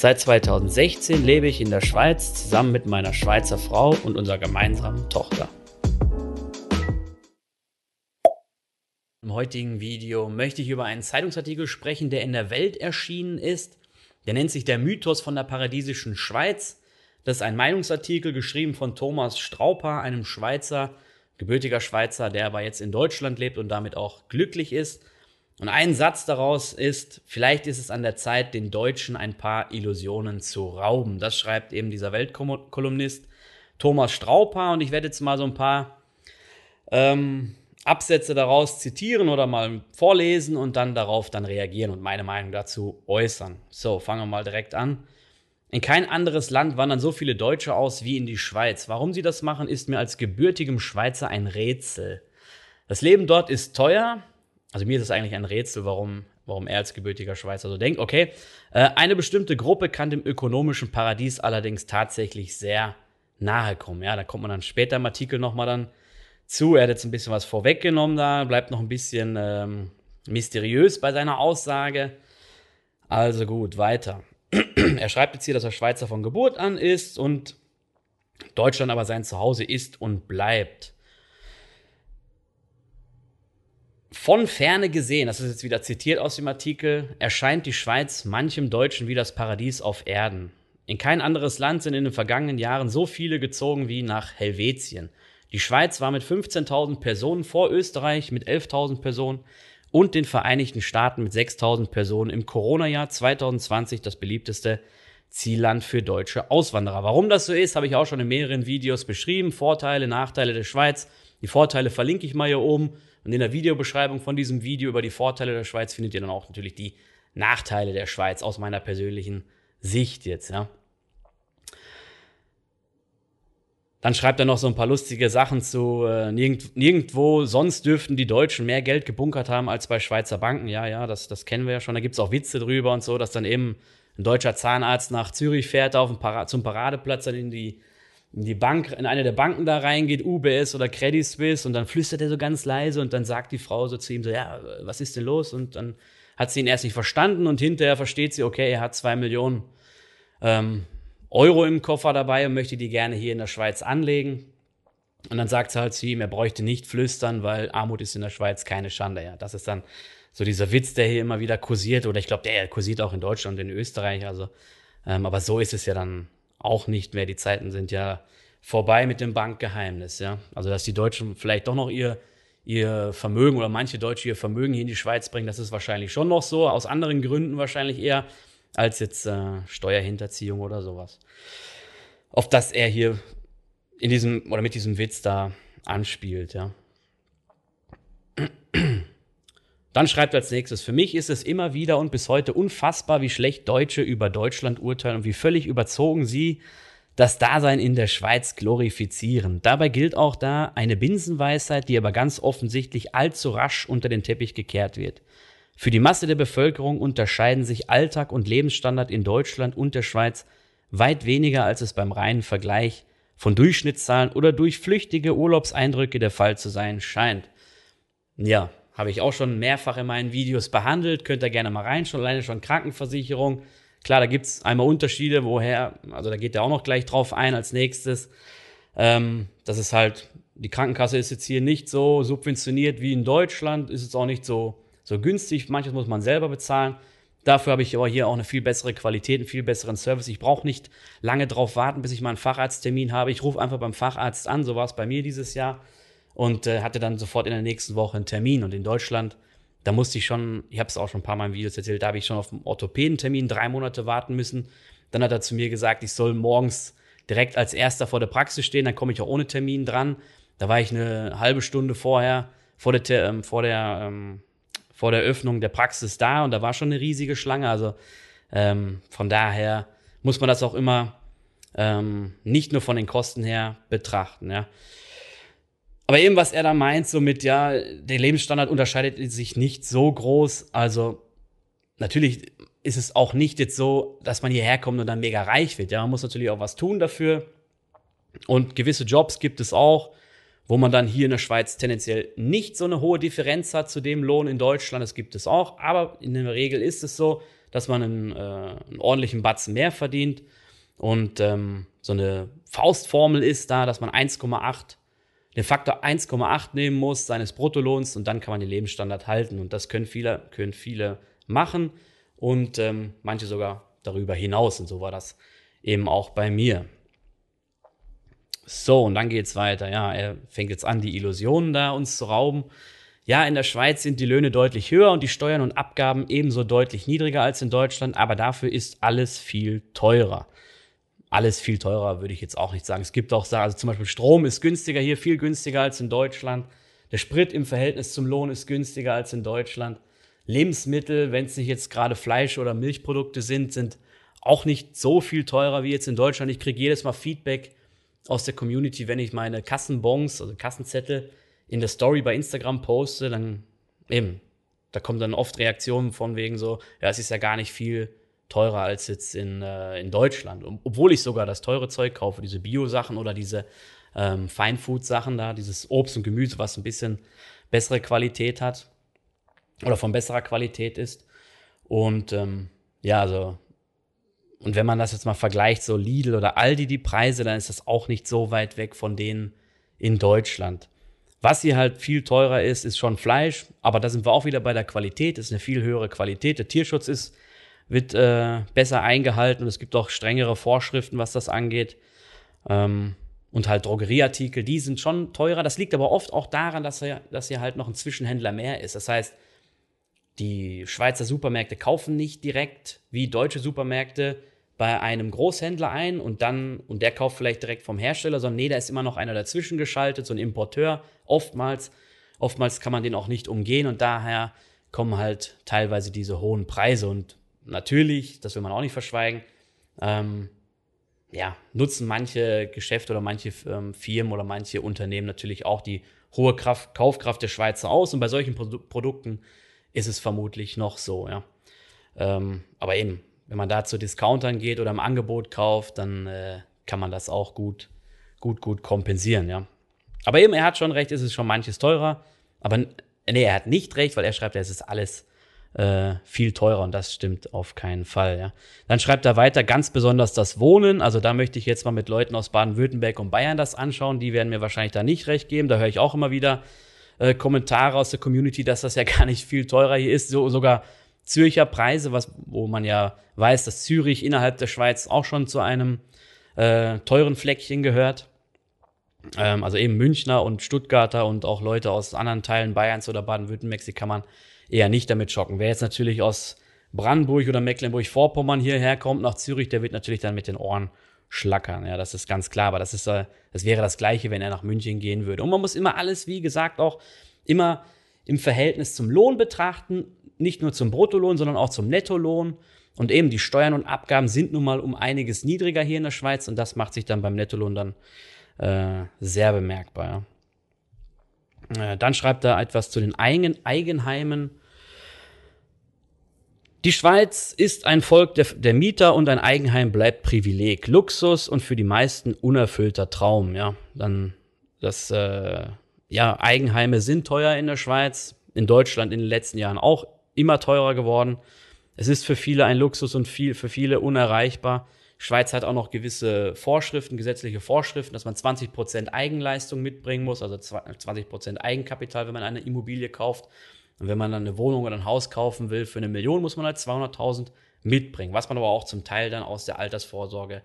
Seit 2016 lebe ich in der Schweiz zusammen mit meiner Schweizer Frau und unserer gemeinsamen Tochter. Im heutigen Video möchte ich über einen Zeitungsartikel sprechen, der in der Welt erschienen ist. Der nennt sich Der Mythos von der paradiesischen Schweiz das ist ein Meinungsartikel geschrieben von Thomas Strauper, einem Schweizer, gebürtiger Schweizer, der aber jetzt in Deutschland lebt und damit auch glücklich ist. Und ein Satz daraus ist, vielleicht ist es an der Zeit, den Deutschen ein paar Illusionen zu rauben. Das schreibt eben dieser Weltkolumnist Thomas Strauper. Und ich werde jetzt mal so ein paar ähm, Absätze daraus zitieren oder mal vorlesen und dann darauf dann reagieren und meine Meinung dazu äußern. So, fangen wir mal direkt an. In kein anderes Land wandern so viele Deutsche aus wie in die Schweiz. Warum sie das machen, ist mir als gebürtigem Schweizer ein Rätsel. Das Leben dort ist teuer. Also mir ist es eigentlich ein Rätsel, warum, warum er als gebürtiger Schweizer so denkt. Okay, äh, eine bestimmte Gruppe kann dem ökonomischen Paradies allerdings tatsächlich sehr nahe kommen. Ja, da kommt man dann später im Artikel nochmal dann zu. Er hat jetzt ein bisschen was vorweggenommen da, bleibt noch ein bisschen ähm, mysteriös bei seiner Aussage. Also gut, weiter. er schreibt jetzt hier, dass er Schweizer von Geburt an ist und Deutschland aber sein Zuhause ist und bleibt. Von ferne gesehen, das ist jetzt wieder zitiert aus dem Artikel, erscheint die Schweiz manchem Deutschen wie das Paradies auf Erden. In kein anderes Land sind in den vergangenen Jahren so viele gezogen wie nach Helvetien. Die Schweiz war mit 15.000 Personen vor Österreich mit 11.000 Personen und den Vereinigten Staaten mit 6000 Personen im Corona-Jahr 2020 das beliebteste Zielland für deutsche Auswanderer. Warum das so ist, habe ich auch schon in mehreren Videos beschrieben. Vorteile, Nachteile der Schweiz. Die Vorteile verlinke ich mal hier oben. Und in der Videobeschreibung von diesem Video über die Vorteile der Schweiz findet ihr dann auch natürlich die Nachteile der Schweiz aus meiner persönlichen Sicht jetzt, ja. Dann schreibt er noch so ein paar lustige Sachen zu. Äh, nirgend, nirgendwo sonst dürften die Deutschen mehr Geld gebunkert haben als bei Schweizer Banken. Ja, ja, das, das kennen wir ja schon. Da gibt's auch Witze drüber und so, dass dann eben ein deutscher Zahnarzt nach Zürich fährt, auf Para zum Paradeplatz, dann in die, in die Bank, in eine der Banken da reingeht, UBS oder Credit Suisse, und dann flüstert er so ganz leise und dann sagt die Frau so zu ihm so, ja, was ist denn los? Und dann hat sie ihn erst nicht verstanden und hinterher versteht sie, okay, er hat zwei Millionen. Ähm, Euro im Koffer dabei und möchte die gerne hier in der Schweiz anlegen. Und dann sagt sie halt zu ihm, er bräuchte nicht flüstern, weil Armut ist in der Schweiz keine Schande. Ja, das ist dann so dieser Witz, der hier immer wieder kursiert. Oder ich glaube, der kursiert auch in Deutschland und in Österreich. Also, ähm, aber so ist es ja dann auch nicht mehr. Die Zeiten sind ja vorbei mit dem Bankgeheimnis. Ja, also dass die Deutschen vielleicht doch noch ihr ihr Vermögen oder manche Deutsche ihr Vermögen hier in die Schweiz bringen, das ist wahrscheinlich schon noch so. Aus anderen Gründen wahrscheinlich eher als jetzt äh, Steuerhinterziehung oder sowas. Auf das er hier in diesem oder mit diesem Witz da anspielt, ja. Dann schreibt er als nächstes, für mich ist es immer wieder und bis heute unfassbar, wie schlecht Deutsche über Deutschland urteilen und wie völlig überzogen sie das Dasein in der Schweiz glorifizieren. Dabei gilt auch da eine Binsenweisheit, die aber ganz offensichtlich allzu rasch unter den Teppich gekehrt wird. Für die Masse der Bevölkerung unterscheiden sich Alltag und Lebensstandard in Deutschland und der Schweiz weit weniger, als es beim reinen Vergleich von Durchschnittszahlen oder durch flüchtige Urlaubseindrücke der Fall zu sein scheint. Ja, habe ich auch schon mehrfach in meinen Videos behandelt, könnt ihr gerne mal reinschauen, alleine schon Krankenversicherung. Klar, da gibt's einmal Unterschiede, woher, also da geht er auch noch gleich drauf ein als nächstes. Ähm, das ist halt, die Krankenkasse ist jetzt hier nicht so subventioniert wie in Deutschland, ist jetzt auch nicht so so günstig. Manches muss man selber bezahlen. Dafür habe ich aber hier auch eine viel bessere Qualität, einen viel besseren Service. Ich brauche nicht lange drauf warten, bis ich mal einen Facharzttermin habe. Ich rufe einfach beim Facharzt an, so war es bei mir dieses Jahr und äh, hatte dann sofort in der nächsten Woche einen Termin. Und in Deutschland, da musste ich schon, ich habe es auch schon ein paar Mal in Videos erzählt, da habe ich schon auf einen Orthopädentermin drei Monate warten müssen. Dann hat er zu mir gesagt, ich soll morgens direkt als erster vor der Praxis stehen, dann komme ich auch ohne Termin dran. Da war ich eine halbe Stunde vorher vor der, ähm, vor der ähm, vor der Öffnung der Praxis da und da war schon eine riesige Schlange. Also ähm, von daher muss man das auch immer ähm, nicht nur von den Kosten her betrachten, ja. Aber eben, was er da meint, so mit, ja, der Lebensstandard unterscheidet sich nicht so groß. Also, natürlich ist es auch nicht jetzt so, dass man hierher kommt und dann mega reich wird. Ja, man muss natürlich auch was tun dafür. Und gewisse Jobs gibt es auch, wo man dann hier in der Schweiz tendenziell nicht so eine hohe Differenz hat zu dem Lohn in Deutschland. Das gibt es auch. Aber in der Regel ist es so, dass man einen, äh, einen ordentlichen Batzen mehr verdient. Und ähm, so eine Faustformel ist da, dass man 1,8 den Faktor 1,8 nehmen muss seines Bruttolohns und dann kann man den Lebensstandard halten. Und das können viele, können viele machen und ähm, manche sogar darüber hinaus. Und so war das eben auch bei mir. So, und dann geht's weiter. Ja, er fängt jetzt an, die Illusionen da uns zu rauben. Ja, in der Schweiz sind die Löhne deutlich höher und die Steuern und Abgaben ebenso deutlich niedriger als in Deutschland, aber dafür ist alles viel teurer alles viel teurer, würde ich jetzt auch nicht sagen. Es gibt auch, also zum Beispiel Strom ist günstiger hier, viel günstiger als in Deutschland. Der Sprit im Verhältnis zum Lohn ist günstiger als in Deutschland. Lebensmittel, wenn es nicht jetzt gerade Fleisch oder Milchprodukte sind, sind auch nicht so viel teurer wie jetzt in Deutschland. Ich kriege jedes Mal Feedback aus der Community, wenn ich meine Kassenbons, also Kassenzettel, in der Story bei Instagram poste, dann eben, da kommen dann oft Reaktionen von wegen so, ja, es ist ja gar nicht viel teurer als jetzt in, äh, in Deutschland. Obwohl ich sogar das teure Zeug kaufe, diese Bio-Sachen oder diese ähm, Feinfood-Sachen da, dieses Obst und Gemüse, was ein bisschen bessere Qualität hat oder von besserer Qualität ist. Und ähm, ja, also, und wenn man das jetzt mal vergleicht, so Lidl oder Aldi, die Preise, dann ist das auch nicht so weit weg von denen in Deutschland. Was hier halt viel teurer ist, ist schon Fleisch, aber da sind wir auch wieder bei der Qualität, ist eine viel höhere Qualität. Der Tierschutz ist wird äh, besser eingehalten und es gibt auch strengere Vorschriften, was das angeht. Ähm, und halt Drogerieartikel, die sind schon teurer. Das liegt aber oft auch daran, dass, er, dass hier halt noch ein Zwischenhändler mehr ist. Das heißt, die Schweizer Supermärkte kaufen nicht direkt wie deutsche Supermärkte bei einem Großhändler ein und dann, und der kauft vielleicht direkt vom Hersteller, sondern nee, da ist immer noch einer dazwischen geschaltet, so ein Importeur, oftmals. Oftmals kann man den auch nicht umgehen und daher kommen halt teilweise diese hohen Preise und natürlich, das will man auch nicht verschweigen, ähm, ja, nutzen manche Geschäfte oder manche ähm, Firmen oder manche Unternehmen natürlich auch die hohe Kraft, Kaufkraft der Schweizer aus. Und bei solchen Pro Produkten ist es vermutlich noch so, ja. Ähm, aber eben, wenn man da zu Discountern geht oder im Angebot kauft, dann äh, kann man das auch gut, gut, gut kompensieren, ja. Aber eben, er hat schon recht, es ist schon manches teurer. Aber nee, er hat nicht recht, weil er schreibt, es ist alles äh, viel teurer und das stimmt auf keinen Fall. Ja. Dann schreibt er weiter, ganz besonders das Wohnen. Also da möchte ich jetzt mal mit Leuten aus Baden-Württemberg und Bayern das anschauen. Die werden mir wahrscheinlich da nicht recht geben. Da höre ich auch immer wieder äh, Kommentare aus der Community, dass das ja gar nicht viel teurer hier ist. So, sogar Zürcher Preise, was, wo man ja weiß, dass Zürich innerhalb der Schweiz auch schon zu einem äh, teuren Fleckchen gehört. Ähm, also eben Münchner und Stuttgarter und auch Leute aus anderen Teilen Bayerns oder Baden-Württembergs, die kann man eher nicht damit schocken. Wer jetzt natürlich aus Brandenburg oder Mecklenburg-Vorpommern hierher kommt nach Zürich, der wird natürlich dann mit den Ohren schlackern. Ja, das ist ganz klar. Aber das ist, äh, das wäre das Gleiche, wenn er nach München gehen würde. Und man muss immer alles, wie gesagt, auch immer im Verhältnis zum Lohn betrachten. Nicht nur zum Bruttolohn, sondern auch zum Nettolohn. Und eben die Steuern und Abgaben sind nun mal um einiges niedriger hier in der Schweiz. Und das macht sich dann beim Nettolohn dann äh, sehr bemerkbar. Ja. Äh, dann schreibt er etwas zu den Eigen Eigenheimen die Schweiz ist ein Volk der, der, Mieter und ein Eigenheim bleibt Privileg, Luxus und für die meisten unerfüllter Traum. Ja, dann das äh, ja Eigenheime sind teuer in der Schweiz, in Deutschland in den letzten Jahren auch immer teurer geworden. Es ist für viele ein Luxus und viel für viele unerreichbar. Schweiz hat auch noch gewisse Vorschriften, gesetzliche Vorschriften, dass man 20 Prozent Eigenleistung mitbringen muss, also 20 Prozent Eigenkapital, wenn man eine Immobilie kauft. Und wenn man dann eine Wohnung oder ein Haus kaufen will für eine Million, muss man halt 200.000 mitbringen, was man aber auch zum Teil dann aus der Altersvorsorge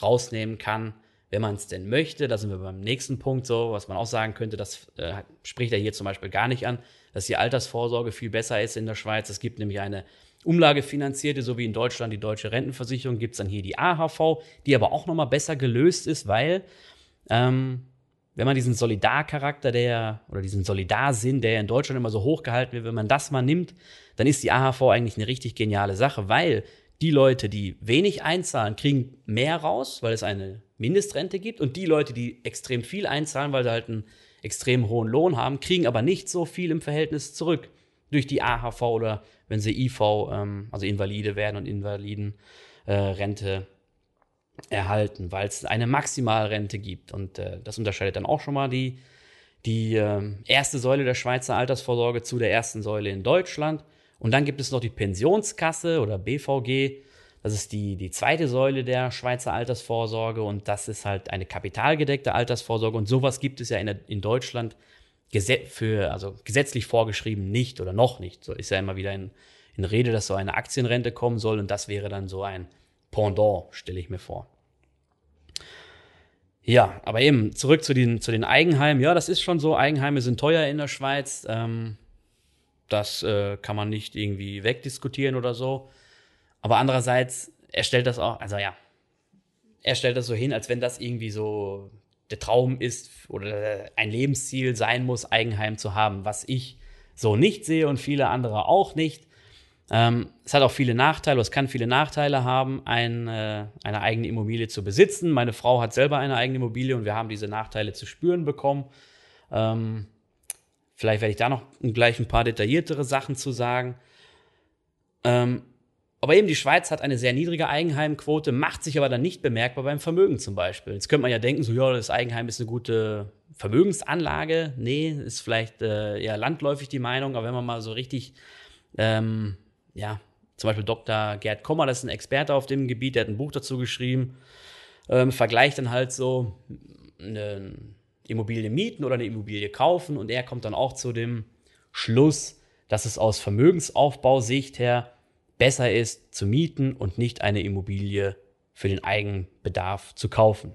rausnehmen kann, wenn man es denn möchte. Da sind wir beim nächsten Punkt so, was man auch sagen könnte, das äh, spricht er hier zum Beispiel gar nicht an, dass die Altersvorsorge viel besser ist in der Schweiz. Es gibt nämlich eine umlagefinanzierte, so wie in Deutschland die deutsche Rentenversicherung, gibt es dann hier die AHV, die aber auch nochmal besser gelöst ist, weil ähm, wenn man diesen Solidarcharakter, der oder diesen Solidarsinn, der in Deutschland immer so hochgehalten wird, wenn man das mal nimmt, dann ist die AHV eigentlich eine richtig geniale Sache, weil die Leute, die wenig einzahlen, kriegen mehr raus, weil es eine Mindestrente gibt. Und die Leute, die extrem viel einzahlen, weil sie halt einen extrem hohen Lohn haben, kriegen aber nicht so viel im Verhältnis zurück durch die AHV oder wenn sie IV, ähm, also Invalide werden und Invalidenrente äh, erhalten, weil es eine Maximalrente gibt. Und äh, das unterscheidet dann auch schon mal die, die äh, erste Säule der Schweizer Altersvorsorge zu der ersten Säule in Deutschland. Und dann gibt es noch die Pensionskasse oder BVG. Das ist die, die zweite Säule der Schweizer Altersvorsorge und das ist halt eine kapitalgedeckte Altersvorsorge. Und sowas gibt es ja in, in Deutschland für, also gesetzlich vorgeschrieben nicht oder noch nicht. So ist ja immer wieder in, in Rede, dass so eine Aktienrente kommen soll und das wäre dann so ein Pendant, stelle ich mir vor. Ja, aber eben zurück zu den, zu den Eigenheimen. Ja, das ist schon so. Eigenheime sind teuer in der Schweiz. Ähm, das äh, kann man nicht irgendwie wegdiskutieren oder so. Aber andererseits, er stellt das auch, also ja, er stellt das so hin, als wenn das irgendwie so der Traum ist oder ein Lebensziel sein muss, Eigenheim zu haben, was ich so nicht sehe und viele andere auch nicht. Ähm, es hat auch viele Nachteile, es kann viele Nachteile haben, ein, äh, eine eigene Immobilie zu besitzen. Meine Frau hat selber eine eigene Immobilie und wir haben diese Nachteile zu spüren bekommen. Ähm, Vielleicht werde ich da noch gleich ein paar detailliertere Sachen zu sagen. Ähm, aber eben die Schweiz hat eine sehr niedrige Eigenheimquote, macht sich aber dann nicht bemerkbar beim Vermögen zum Beispiel. Jetzt könnte man ja denken, so ja, das Eigenheim ist eine gute Vermögensanlage. Nee, ist vielleicht äh, eher landläufig die Meinung, aber wenn man mal so richtig, ähm, ja, zum Beispiel Dr. Gerd Kommer, das ist ein Experte auf dem Gebiet, der hat ein Buch dazu geschrieben, ähm, vergleicht dann halt so eine Immobilie mieten oder eine Immobilie kaufen. Und er kommt dann auch zu dem Schluss, dass es aus Vermögensaufbausicht her besser ist zu mieten und nicht eine Immobilie für den Eigenbedarf zu kaufen.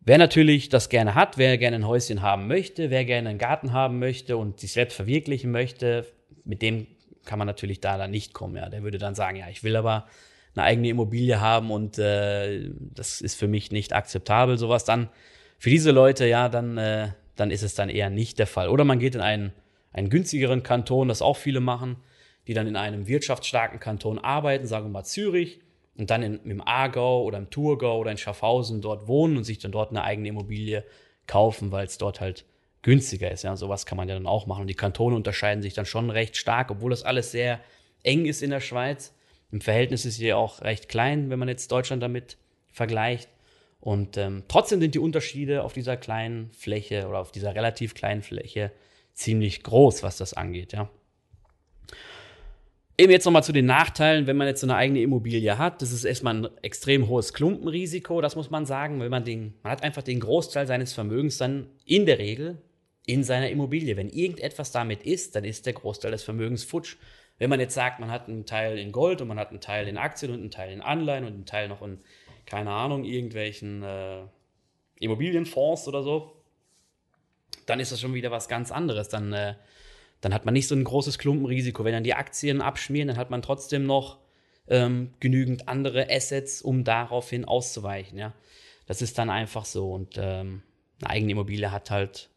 Wer natürlich das gerne hat, wer gerne ein Häuschen haben möchte, wer gerne einen Garten haben möchte und sich selbst verwirklichen möchte, mit dem kann man natürlich da dann nicht kommen. Ja. Der würde dann sagen, ja, ich will aber eine eigene Immobilie haben und äh, das ist für mich nicht akzeptabel, sowas. Dann für diese Leute, ja, dann, äh, dann ist es dann eher nicht der Fall. Oder man geht in einen, einen günstigeren Kanton, das auch viele machen, die dann in einem wirtschaftsstarken Kanton arbeiten, sagen wir mal Zürich, und dann in, im Aargau oder im Thurgau oder in Schaffhausen dort wohnen und sich dann dort eine eigene Immobilie kaufen, weil es dort halt günstiger ist. Ja, sowas kann man ja dann auch machen. Und die Kantone unterscheiden sich dann schon recht stark, obwohl das alles sehr eng ist in der Schweiz. Im Verhältnis ist sie ja auch recht klein, wenn man jetzt Deutschland damit vergleicht. Und ähm, trotzdem sind die Unterschiede auf dieser kleinen Fläche oder auf dieser relativ kleinen Fläche ziemlich groß, was das angeht, ja. Eben jetzt nochmal zu den Nachteilen, wenn man jetzt so eine eigene Immobilie hat. Das ist erstmal ein extrem hohes Klumpenrisiko, das muss man sagen, weil man den, man hat einfach den Großteil seines Vermögens dann in der Regel in seiner Immobilie. Wenn irgendetwas damit ist, dann ist der Großteil des Vermögens futsch. Wenn man jetzt sagt, man hat einen Teil in Gold und man hat einen Teil in Aktien und einen Teil in Anleihen und einen Teil noch in keine Ahnung, irgendwelchen äh, Immobilienfonds oder so, dann ist das schon wieder was ganz anderes. Dann, äh, dann hat man nicht so ein großes Klumpenrisiko. Wenn dann die Aktien abschmieren, dann hat man trotzdem noch ähm, genügend andere Assets, um daraufhin auszuweichen. Ja? Das ist dann einfach so. Und ähm, eine eigene Immobilie hat halt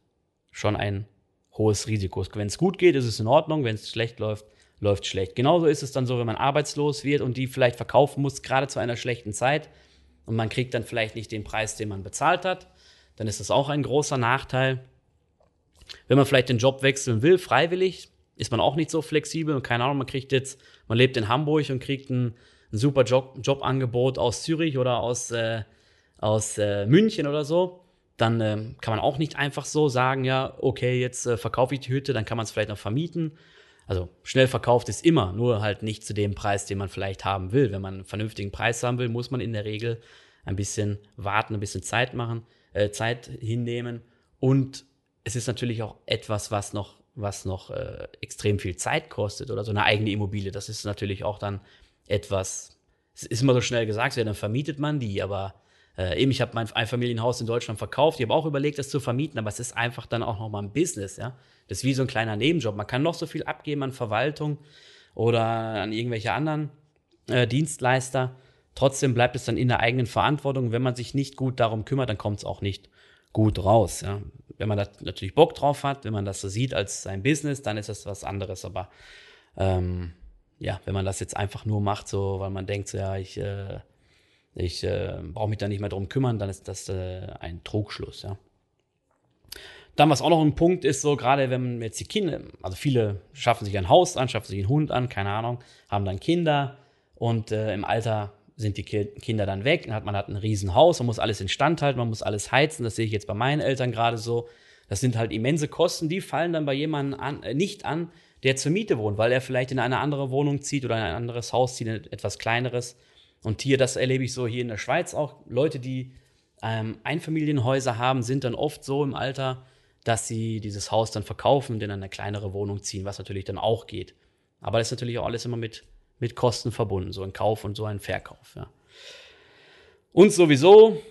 schon ein hohes Risiko. Wenn es gut geht, ist es in Ordnung. Wenn es schlecht läuft, läuft schlecht. Genauso ist es dann so, wenn man arbeitslos wird und die vielleicht verkaufen muss, gerade zu einer schlechten Zeit und man kriegt dann vielleicht nicht den Preis, den man bezahlt hat, dann ist das auch ein großer Nachteil. Wenn man vielleicht den Job wechseln will, freiwillig, ist man auch nicht so flexibel und keine Ahnung, man kriegt jetzt, man lebt in Hamburg und kriegt ein, ein super Job, Jobangebot aus Zürich oder aus, äh, aus äh, München oder so, dann äh, kann man auch nicht einfach so sagen, ja, okay, jetzt äh, verkaufe ich die Hütte, dann kann man es vielleicht noch vermieten also schnell verkauft ist immer, nur halt nicht zu dem Preis, den man vielleicht haben will. Wenn man einen vernünftigen Preis haben will, muss man in der Regel ein bisschen warten, ein bisschen Zeit machen, äh, Zeit hinnehmen. Und es ist natürlich auch etwas, was noch, was noch äh, extrem viel Zeit kostet oder so eine eigene Immobilie. Das ist natürlich auch dann etwas, es ist immer so schnell gesagt, ja, dann vermietet man die, aber äh, eben, ich habe mein Einfamilienhaus in Deutschland verkauft, ich habe auch überlegt, das zu vermieten, aber es ist einfach dann auch nochmal ein Business, ja. Das ist wie so ein kleiner Nebenjob. Man kann noch so viel abgeben an Verwaltung oder an irgendwelche anderen äh, Dienstleister. Trotzdem bleibt es dann in der eigenen Verantwortung. Wenn man sich nicht gut darum kümmert, dann kommt es auch nicht gut raus. Ja. Wenn man da natürlich Bock drauf hat, wenn man das so sieht als sein Business, dann ist das was anderes. Aber ähm, ja, wenn man das jetzt einfach nur macht, so, weil man denkt, so, ja, ich, äh, ich äh, brauche mich da nicht mehr drum kümmern, dann ist das äh, ein Trugschluss, ja. Dann, was auch noch ein Punkt ist, so gerade wenn jetzt die Kinder, also viele schaffen sich ein Haus an, schaffen sich einen Hund an, keine Ahnung, haben dann Kinder und äh, im Alter sind die Kinder dann weg, dann hat man hat ein Riesenhaus, man muss alles instand halten, man muss alles heizen, das sehe ich jetzt bei meinen Eltern gerade so. Das sind halt immense Kosten, die fallen dann bei jemandem an, äh, nicht an, der zur Miete wohnt, weil er vielleicht in eine andere Wohnung zieht oder in ein anderes Haus zieht, etwas kleineres. Und hier, das erlebe ich so hier in der Schweiz auch. Leute, die ähm, Einfamilienhäuser haben, sind dann oft so im Alter, dass sie dieses Haus dann verkaufen und in eine kleinere Wohnung ziehen, was natürlich dann auch geht. Aber das ist natürlich auch alles immer mit, mit Kosten verbunden, so ein Kauf und so ein Verkauf. Ja. Und sowieso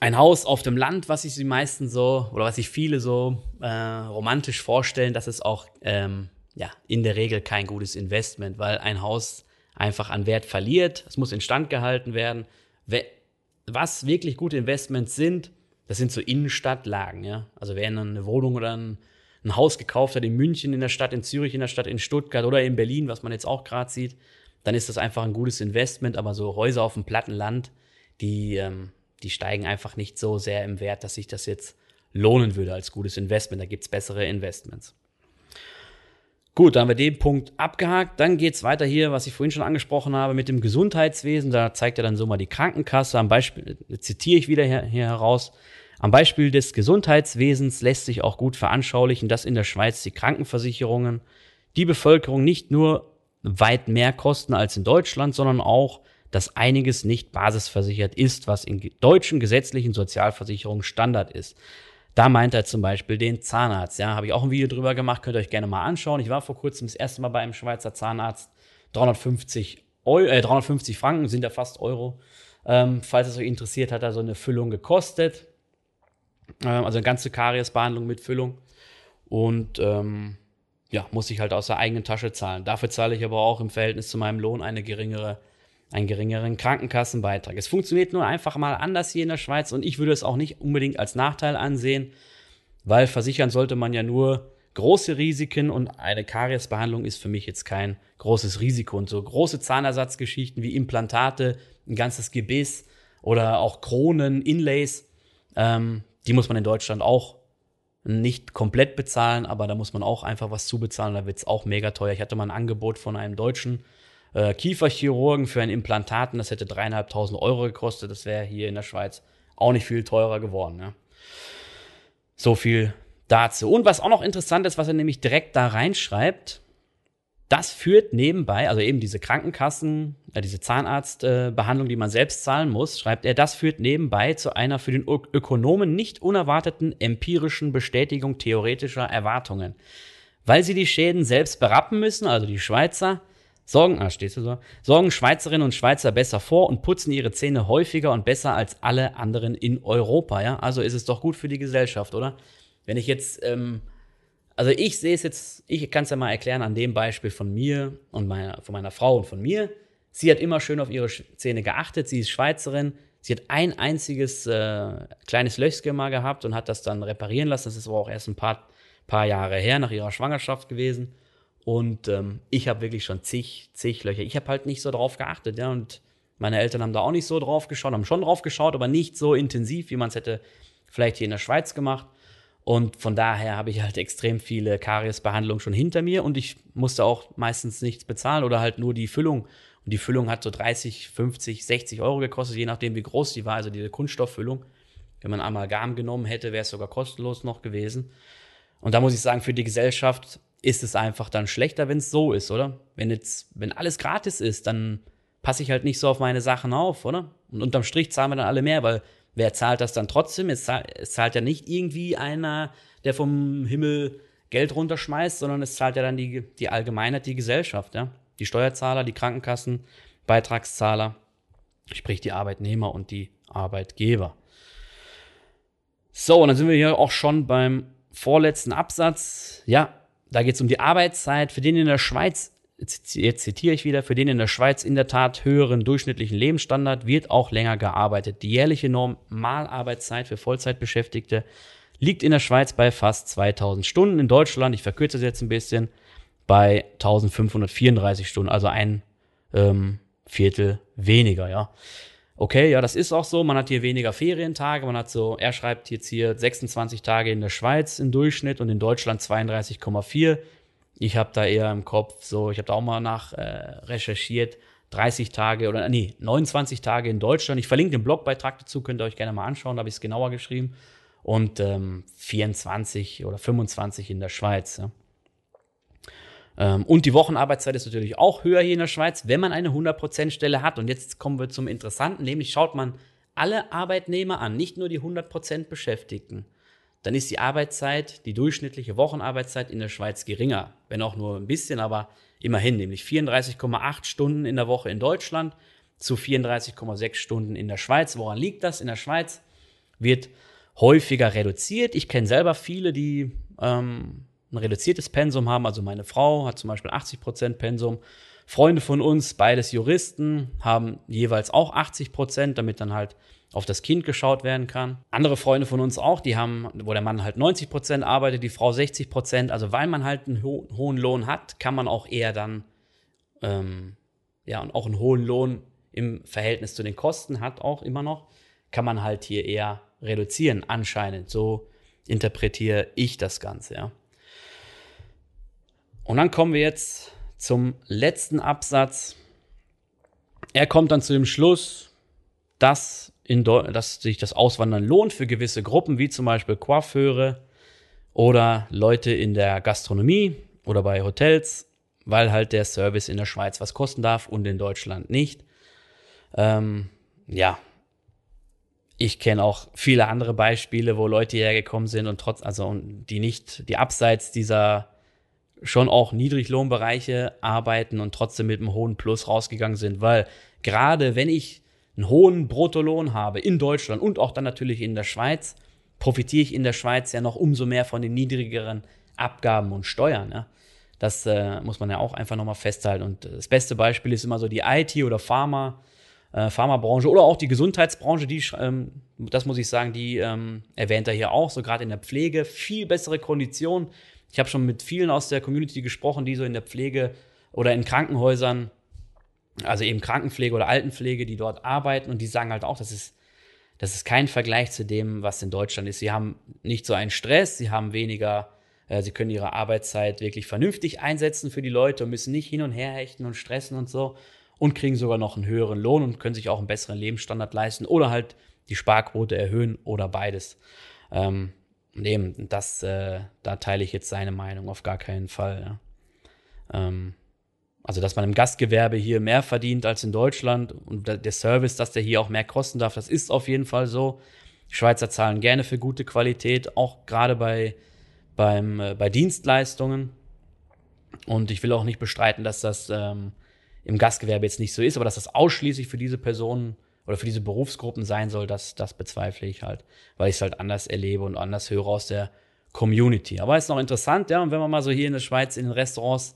ein Haus auf dem Land, was sich die meisten so oder was sich viele so äh, romantisch vorstellen, das ist auch ähm, ja in der Regel kein gutes Investment, weil ein Haus einfach an Wert verliert. Es muss instand gehalten werden. Was wirklich gute Investments sind, das sind so Innenstadtlagen, ja. Also wer eine Wohnung oder ein, ein Haus gekauft hat in München in der Stadt, in Zürich in der Stadt, in Stuttgart oder in Berlin, was man jetzt auch gerade sieht, dann ist das einfach ein gutes Investment. Aber so Häuser auf dem platten Land, die ähm, die steigen einfach nicht so sehr im Wert, dass sich das jetzt lohnen würde als gutes Investment. Da gibt es bessere Investments. Gut, dann haben wir den Punkt abgehakt. Dann geht es weiter hier, was ich vorhin schon angesprochen habe, mit dem Gesundheitswesen. Da zeigt er dann so mal die Krankenkasse. Am Beispiel, zitiere ich wieder hier, hier heraus. Am Beispiel des Gesundheitswesens lässt sich auch gut veranschaulichen, dass in der Schweiz die Krankenversicherungen die Bevölkerung nicht nur weit mehr kosten als in Deutschland, sondern auch dass einiges nicht basisversichert ist, was in deutschen gesetzlichen Sozialversicherungen Standard ist. Da meint er zum Beispiel den Zahnarzt. Ja, habe ich auch ein Video drüber gemacht, könnt ihr euch gerne mal anschauen. Ich war vor kurzem das erste Mal bei einem Schweizer Zahnarzt. 350, Euro, äh, 350 Franken sind ja fast Euro. Ähm, falls es euch interessiert, hat er so eine Füllung gekostet. Ähm, also eine ganze Kariesbehandlung mit Füllung. Und ähm, ja, muss ich halt aus der eigenen Tasche zahlen. Dafür zahle ich aber auch im Verhältnis zu meinem Lohn eine geringere einen geringeren Krankenkassenbeitrag. Es funktioniert nur einfach mal anders hier in der Schweiz und ich würde es auch nicht unbedingt als Nachteil ansehen, weil versichern sollte man ja nur große Risiken und eine Kariesbehandlung ist für mich jetzt kein großes Risiko. Und so große Zahnersatzgeschichten wie Implantate, ein ganzes Gebiss oder auch Kronen, Inlays, ähm, die muss man in Deutschland auch nicht komplett bezahlen, aber da muss man auch einfach was zubezahlen, da wird es auch mega teuer. Ich hatte mal ein Angebot von einem deutschen äh, Kieferchirurgen für ein Implantaten, das hätte dreieinhalbtausend Euro gekostet. Das wäre hier in der Schweiz auch nicht viel teurer geworden. Ja. So viel dazu. Und was auch noch interessant ist, was er nämlich direkt da reinschreibt, das führt nebenbei, also eben diese Krankenkassen, äh, diese Zahnarztbehandlung, äh, die man selbst zahlen muss, schreibt er, das führt nebenbei zu einer für den Ökonomen nicht unerwarteten empirischen Bestätigung theoretischer Erwartungen. Weil sie die Schäden selbst berappen müssen, also die Schweizer, Sorgen, ah, stehst du so, sorgen Schweizerinnen und Schweizer besser vor und putzen ihre Zähne häufiger und besser als alle anderen in Europa, ja? Also ist es doch gut für die Gesellschaft, oder? Wenn ich jetzt, ähm, also ich sehe es jetzt, ich kann es ja mal erklären an dem Beispiel von mir und meiner, von meiner Frau und von mir. Sie hat immer schön auf ihre Zähne geachtet, sie ist Schweizerin, sie hat ein einziges äh, kleines Löchchen mal gehabt und hat das dann reparieren lassen. Das ist aber auch erst ein paar, paar Jahre her nach ihrer Schwangerschaft gewesen. Und ähm, ich habe wirklich schon zig, zig Löcher. Ich habe halt nicht so drauf geachtet, ja. Und meine Eltern haben da auch nicht so drauf geschaut, haben schon drauf geschaut, aber nicht so intensiv, wie man es hätte vielleicht hier in der Schweiz gemacht. Und von daher habe ich halt extrem viele Kariesbehandlungen schon hinter mir und ich musste auch meistens nichts bezahlen oder halt nur die Füllung. Und die Füllung hat so 30, 50, 60 Euro gekostet, je nachdem, wie groß die war, also diese Kunststofffüllung. Wenn man Amalgam genommen hätte, wäre es sogar kostenlos noch gewesen. Und da muss ich sagen, für die Gesellschaft ist es einfach dann schlechter, wenn es so ist, oder? Wenn jetzt, wenn alles gratis ist, dann passe ich halt nicht so auf meine Sachen auf, oder? Und unterm Strich zahlen wir dann alle mehr, weil wer zahlt das dann trotzdem? Es zahlt, es zahlt ja nicht irgendwie einer, der vom Himmel Geld runterschmeißt, sondern es zahlt ja dann die, die Allgemeinheit, die Gesellschaft, ja? Die Steuerzahler, die Krankenkassen, Beitragszahler, sprich die Arbeitnehmer und die Arbeitgeber. So, und dann sind wir hier auch schon beim vorletzten Absatz. Ja, da geht es um die Arbeitszeit. Für den in der Schweiz, jetzt zitiere ich wieder, für den in der Schweiz in der Tat höheren durchschnittlichen Lebensstandard wird auch länger gearbeitet. Die jährliche Normalarbeitszeit für Vollzeitbeschäftigte liegt in der Schweiz bei fast 2000 Stunden. In Deutschland, ich verkürze es jetzt ein bisschen, bei 1534 Stunden, also ein ähm, Viertel weniger, ja. Okay, ja, das ist auch so. Man hat hier weniger Ferientage. Man hat so, er schreibt jetzt hier 26 Tage in der Schweiz im Durchschnitt und in Deutschland 32,4. Ich habe da eher im Kopf so, ich habe da auch mal nach äh, recherchiert, 30 Tage oder nee, 29 Tage in Deutschland. Ich verlinke den Blogbeitrag dazu, könnt ihr euch gerne mal anschauen, da habe ich es genauer geschrieben. Und ähm, 24 oder 25 in der Schweiz. Ja. Ähm, und die Wochenarbeitszeit ist natürlich auch höher hier in der Schweiz, wenn man eine 100%-Stelle hat. Und jetzt kommen wir zum Interessanten, nämlich schaut man alle Arbeitnehmer an, nicht nur die 100% Beschäftigten. Dann ist die Arbeitszeit, die durchschnittliche Wochenarbeitszeit in der Schweiz geringer. Wenn auch nur ein bisschen, aber immerhin, nämlich 34,8 Stunden in der Woche in Deutschland zu 34,6 Stunden in der Schweiz. Woran liegt das? In der Schweiz wird häufiger reduziert. Ich kenne selber viele, die ähm, ein reduziertes Pensum haben. Also meine Frau hat zum Beispiel 80 Prozent Pensum. Freunde von uns, beides Juristen, haben jeweils auch 80 Prozent, damit dann halt auf das Kind geschaut werden kann. Andere Freunde von uns auch, die haben, wo der Mann halt 90 Prozent arbeitet, die Frau 60 Prozent. Also weil man halt einen ho hohen Lohn hat, kann man auch eher dann, ähm, ja, und auch einen hohen Lohn im Verhältnis zu den Kosten hat auch immer noch, kann man halt hier eher reduzieren, anscheinend. So interpretiere ich das Ganze, ja. Und dann kommen wir jetzt zum letzten Absatz. Er kommt dann zu dem Schluss, dass, in dass sich das Auswandern lohnt für gewisse Gruppen, wie zum Beispiel Coiffeure oder Leute in der Gastronomie oder bei Hotels, weil halt der Service in der Schweiz was kosten darf und in Deutschland nicht. Ähm, ja, ich kenne auch viele andere Beispiele, wo Leute hergekommen sind und trotz, also die nicht, die abseits dieser schon auch Niedriglohnbereiche arbeiten und trotzdem mit einem hohen Plus rausgegangen sind, weil gerade wenn ich einen hohen Bruttolohn habe in Deutschland und auch dann natürlich in der Schweiz, profitiere ich in der Schweiz ja noch umso mehr von den niedrigeren Abgaben und Steuern. Ja. Das äh, muss man ja auch einfach nochmal festhalten. Und das beste Beispiel ist immer so die IT oder Pharma, äh, Pharmabranche oder auch die Gesundheitsbranche, die, ähm, das muss ich sagen, die ähm, erwähnt er hier auch, so gerade in der Pflege, viel bessere Konditionen ich habe schon mit vielen aus der Community gesprochen, die so in der Pflege oder in Krankenhäusern, also eben Krankenpflege oder Altenpflege, die dort arbeiten und die sagen halt auch, das ist, das ist kein Vergleich zu dem, was in Deutschland ist. Sie haben nicht so einen Stress, sie haben weniger, äh, sie können ihre Arbeitszeit wirklich vernünftig einsetzen für die Leute und müssen nicht hin und her hechten und stressen und so und kriegen sogar noch einen höheren Lohn und können sich auch einen besseren Lebensstandard leisten oder halt die Sparquote erhöhen oder beides. Ähm, Nee, das, äh, da teile ich jetzt seine Meinung auf gar keinen Fall. Ja. Ähm, also, dass man im Gastgewerbe hier mehr verdient als in Deutschland und der Service, dass der hier auch mehr kosten darf, das ist auf jeden Fall so. Die Schweizer zahlen gerne für gute Qualität, auch gerade bei, beim, äh, bei Dienstleistungen. Und ich will auch nicht bestreiten, dass das ähm, im Gastgewerbe jetzt nicht so ist, aber dass das ausschließlich für diese Personen oder für diese Berufsgruppen sein soll, das, das bezweifle ich halt, weil ich es halt anders erlebe und anders höre aus der Community. Aber es ist noch interessant, ja, und wenn man mal so hier in der Schweiz in den Restaurants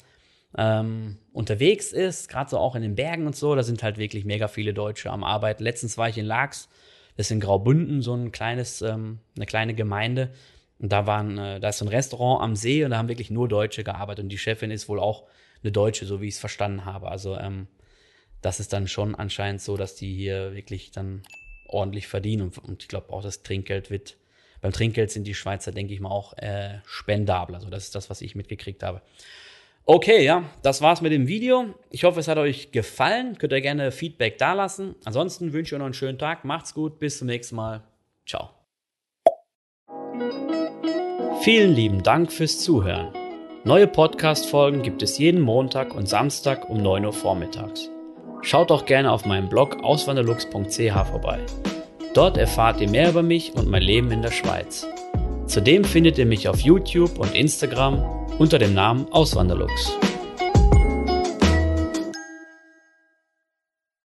ähm, unterwegs ist, gerade so auch in den Bergen und so, da sind halt wirklich mega viele Deutsche am Arbeiten. Letztens war ich in Laax, das ist in Graubünden, so ein kleines, ähm, eine kleine Gemeinde. Und da waren, äh, da ist so ein Restaurant am See und da haben wirklich nur Deutsche gearbeitet. Und die Chefin ist wohl auch eine Deutsche, so wie ich es verstanden habe. Also ähm, das ist dann schon anscheinend so, dass die hier wirklich dann ordentlich verdienen. Und, und ich glaube auch, das Trinkgeld wird, beim Trinkgeld sind die Schweizer, denke ich mal, auch äh, spendabel. Also das ist das, was ich mitgekriegt habe. Okay, ja, das war's mit dem Video. Ich hoffe, es hat euch gefallen. Könnt ihr gerne Feedback dalassen. Ansonsten wünsche ich euch noch einen schönen Tag. Macht's gut, bis zum nächsten Mal. Ciao. Vielen lieben Dank fürs Zuhören. Neue Podcast-Folgen gibt es jeden Montag und Samstag um 9 Uhr vormittags. Schaut doch gerne auf meinem Blog auswanderlux.ch vorbei. Dort erfahrt ihr mehr über mich und mein Leben in der Schweiz. Zudem findet ihr mich auf YouTube und Instagram unter dem Namen Auswanderlux.